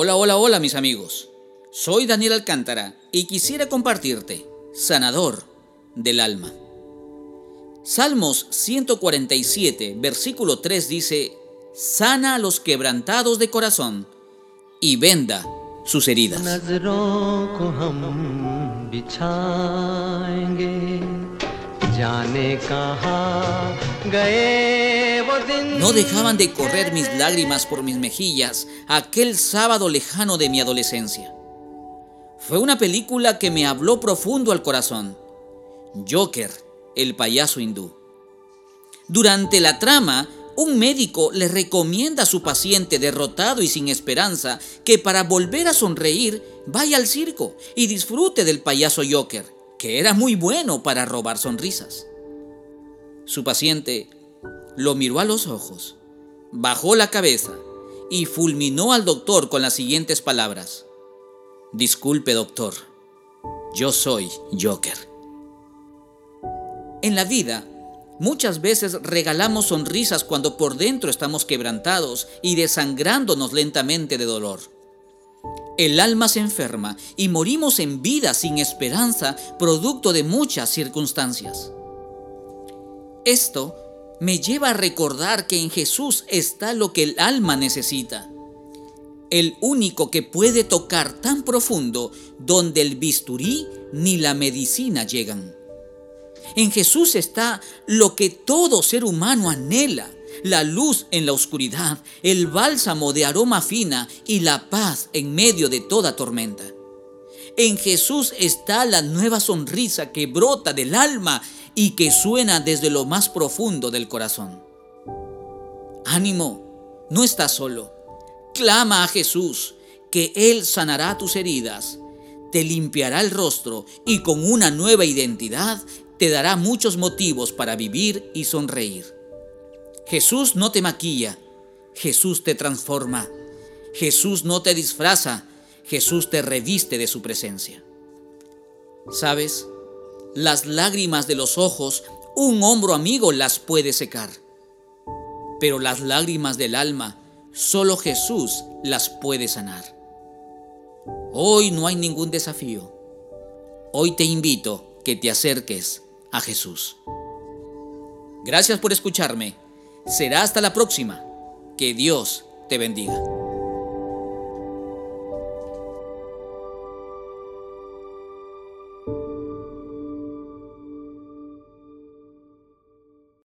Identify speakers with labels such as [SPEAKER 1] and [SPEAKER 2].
[SPEAKER 1] Hola, hola, hola mis amigos. Soy Daniel Alcántara y quisiera compartirte, sanador del alma. Salmos 147, versículo 3 dice, sana a los quebrantados de corazón y venda sus heridas. No dejaban de correr mis lágrimas por mis mejillas aquel sábado lejano de mi adolescencia. Fue una película que me habló profundo al corazón. Joker, el payaso hindú. Durante la trama, un médico le recomienda a su paciente derrotado y sin esperanza que para volver a sonreír vaya al circo y disfrute del payaso Joker que era muy bueno para robar sonrisas. Su paciente lo miró a los ojos, bajó la cabeza y fulminó al doctor con las siguientes palabras. Disculpe doctor, yo soy Joker. En la vida, muchas veces regalamos sonrisas cuando por dentro estamos quebrantados y desangrándonos lentamente de dolor. El alma se enferma y morimos en vida sin esperanza, producto de muchas circunstancias. Esto me lleva a recordar que en Jesús está lo que el alma necesita. El único que puede tocar tan profundo donde el bisturí ni la medicina llegan. En Jesús está lo que todo ser humano anhela, la luz en la oscuridad, el bálsamo de aroma fina y la paz en medio de toda tormenta. En Jesús está la nueva sonrisa que brota del alma y que suena desde lo más profundo del corazón. Ánimo, no estás solo. Clama a Jesús, que Él sanará tus heridas, te limpiará el rostro y con una nueva identidad te dará muchos motivos para vivir y sonreír. Jesús no te maquilla, Jesús te transforma, Jesús no te disfraza, Jesús te reviste de su presencia. ¿Sabes? Las lágrimas de los ojos un hombro amigo las puede secar, pero las lágrimas del alma solo Jesús las puede sanar. Hoy no hay ningún desafío. Hoy te invito que te acerques a Jesús. Gracias por escucharme. Será hasta la próxima. Que Dios te bendiga.